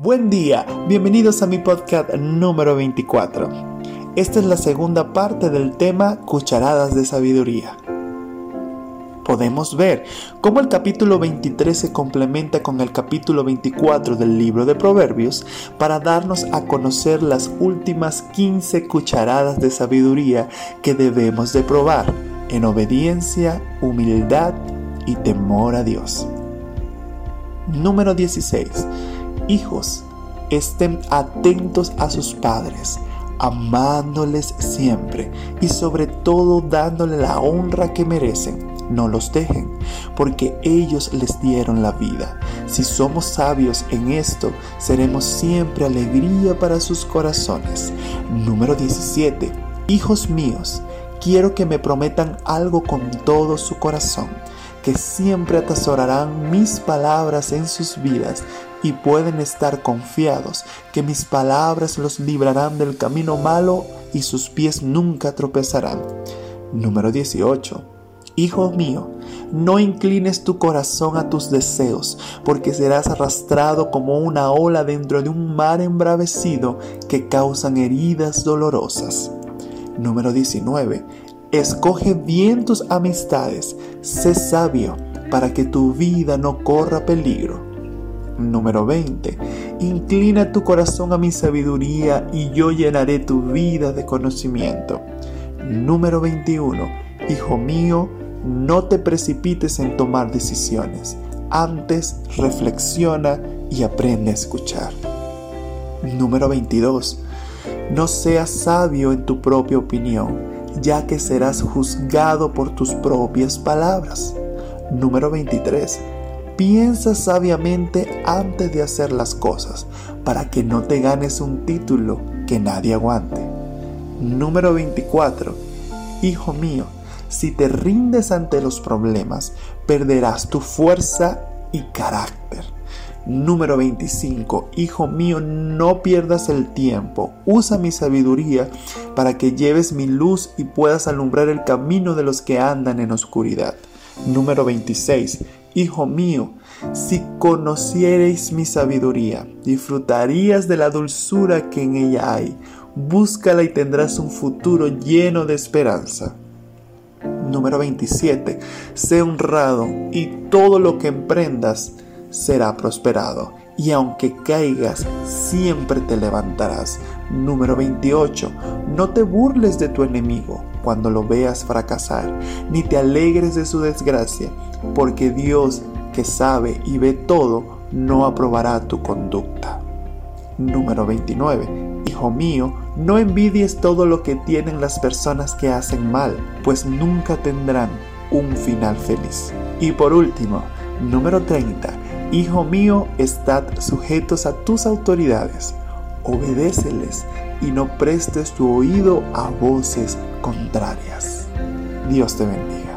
Buen día, bienvenidos a mi podcast número 24. Esta es la segunda parte del tema Cucharadas de Sabiduría. Podemos ver cómo el capítulo 23 se complementa con el capítulo 24 del libro de Proverbios para darnos a conocer las últimas 15 cucharadas de sabiduría que debemos de probar en obediencia, humildad y temor a Dios. Número 16 Hijos, estén atentos a sus padres, amándoles siempre y sobre todo dándole la honra que merecen. No los dejen, porque ellos les dieron la vida. Si somos sabios en esto, seremos siempre alegría para sus corazones. Número 17. Hijos míos, quiero que me prometan algo con todo su corazón que siempre atesorarán mis palabras en sus vidas y pueden estar confiados que mis palabras los librarán del camino malo y sus pies nunca tropezarán. Número 18. Hijo mío, no inclines tu corazón a tus deseos, porque serás arrastrado como una ola dentro de un mar embravecido que causan heridas dolorosas. Número 19. Escoge bien tus amistades, sé sabio para que tu vida no corra peligro. Número 20. Inclina tu corazón a mi sabiduría y yo llenaré tu vida de conocimiento. Número 21. Hijo mío, no te precipites en tomar decisiones. Antes reflexiona y aprende a escuchar. Número 22. No seas sabio en tu propia opinión ya que serás juzgado por tus propias palabras. Número 23. Piensa sabiamente antes de hacer las cosas, para que no te ganes un título que nadie aguante. Número 24. Hijo mío, si te rindes ante los problemas, perderás tu fuerza y carácter. Número 25. Hijo mío, no pierdas el tiempo. Usa mi sabiduría para que lleves mi luz y puedas alumbrar el camino de los que andan en oscuridad. Número 26. Hijo mío, si conocierais mi sabiduría, disfrutarías de la dulzura que en ella hay. Búscala y tendrás un futuro lleno de esperanza. Número 27. Sé honrado y todo lo que emprendas será prosperado, y aunque caigas, siempre te levantarás. Número 28. No te burles de tu enemigo cuando lo veas fracasar, ni te alegres de su desgracia, porque Dios, que sabe y ve todo, no aprobará tu conducta. Número 29. Hijo mío, no envidies todo lo que tienen las personas que hacen mal, pues nunca tendrán un final feliz. Y por último, número 30 Hijo mío, estad sujetos a tus autoridades, obedéceles y no prestes tu oído a voces contrarias. Dios te bendiga.